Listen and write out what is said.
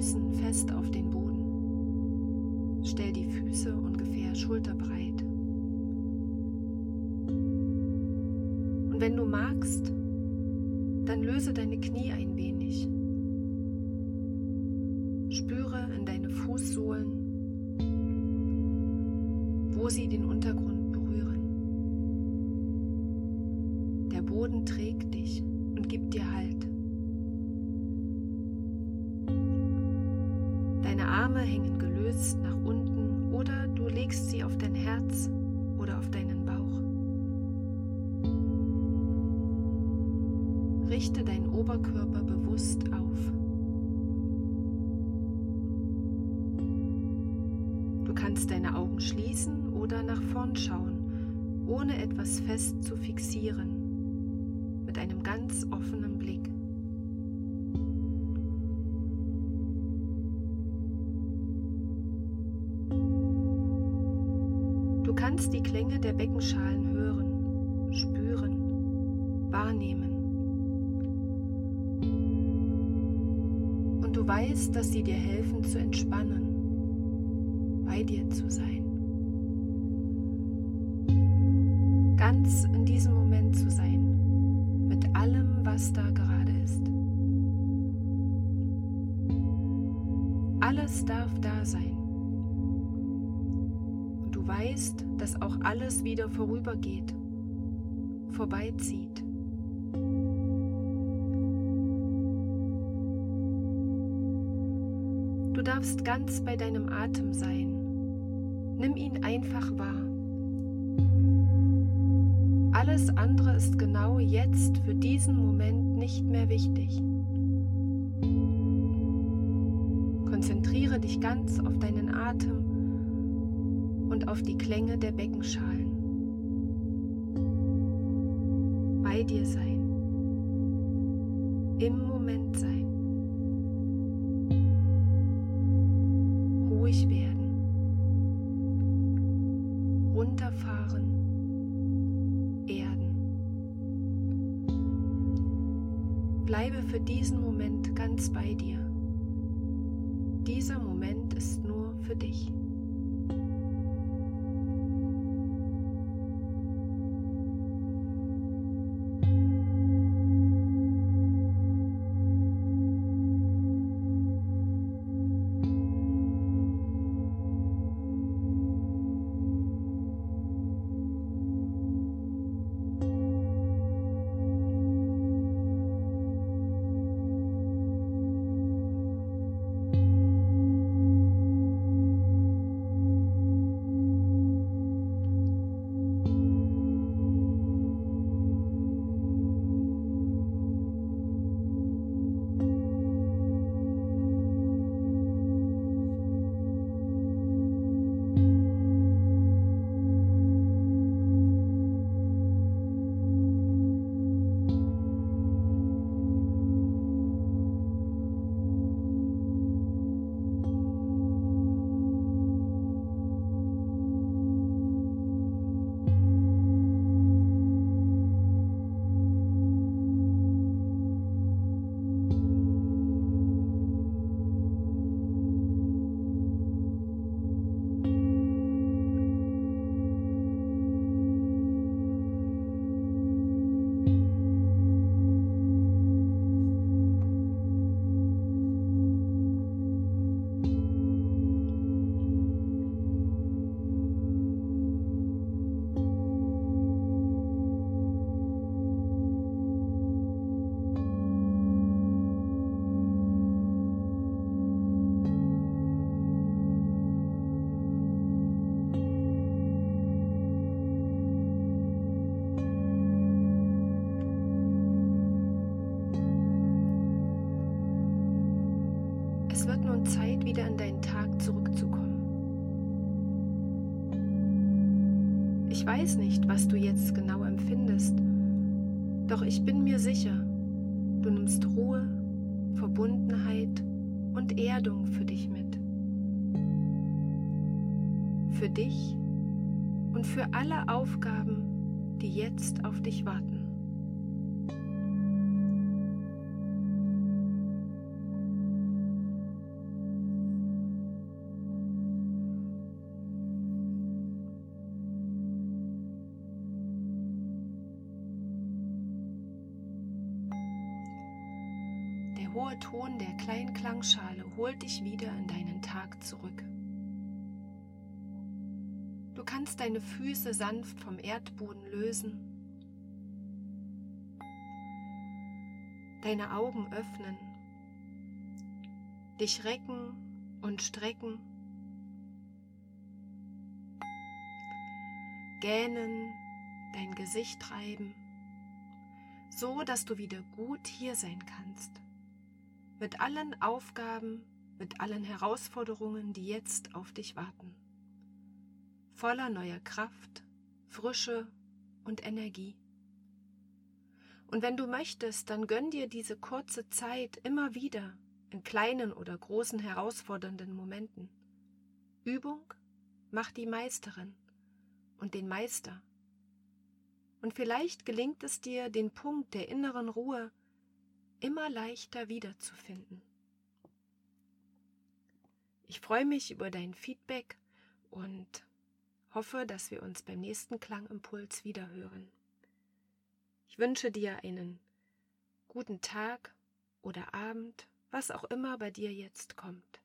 Füßen fest auf den Boden. Stell die Füße ungefähr schulterbreit. Und wenn du magst, dann löse deine Knie ein wenig. Arme hängen gelöst nach unten oder du legst sie auf dein Herz oder auf deinen Bauch. Richte deinen Oberkörper bewusst auf. Du kannst deine Augen schließen oder nach vorn schauen, ohne etwas fest zu fixieren, mit einem ganz offenen Blick. Kannst die Klänge der Beckenschalen hören, spüren, wahrnehmen. Und du weißt, dass sie dir helfen zu entspannen, bei dir zu sein. Ganz in diesem Moment zu sein, mit allem, was da gerade ist. Alles darf da sein. Weißt, dass auch alles wieder vorübergeht, vorbeizieht. Du darfst ganz bei deinem Atem sein. Nimm ihn einfach wahr. Alles andere ist genau jetzt für diesen Moment nicht mehr wichtig. Konzentriere dich ganz auf deinen Atem und auf die Klänge der Beckenschalen. Bei dir sein. Im Moment sein. ruhig werden, runterfahren, erden. Bleibe für diesen Moment ganz bei dir. Dieser Moment ist nur für dich. Zeit, wieder in deinen Tag zurückzukommen. Ich weiß nicht, was du jetzt genau empfindest, doch ich bin mir sicher, du nimmst Ruhe, Verbundenheit und Erdung für dich mit. Für dich und für alle Aufgaben, die jetzt auf dich warten. Hohe Ton der kleinen Klangschale holt dich wieder in deinen Tag zurück. Du kannst deine Füße sanft vom Erdboden lösen, deine Augen öffnen, dich recken und strecken, gähnen, dein Gesicht reiben, so dass du wieder gut hier sein kannst, mit allen Aufgaben, mit allen Herausforderungen, die jetzt auf dich warten voller neuer Kraft, Frische und Energie. Und wenn du möchtest, dann gönn dir diese kurze Zeit immer wieder in kleinen oder großen herausfordernden Momenten. Übung macht die Meisterin und den Meister. Und vielleicht gelingt es dir, den Punkt der inneren Ruhe immer leichter wiederzufinden. Ich freue mich über dein Feedback und hoffe, dass wir uns beim nächsten Klangimpuls wiederhören. Ich wünsche dir einen guten Tag oder Abend, was auch immer bei dir jetzt kommt.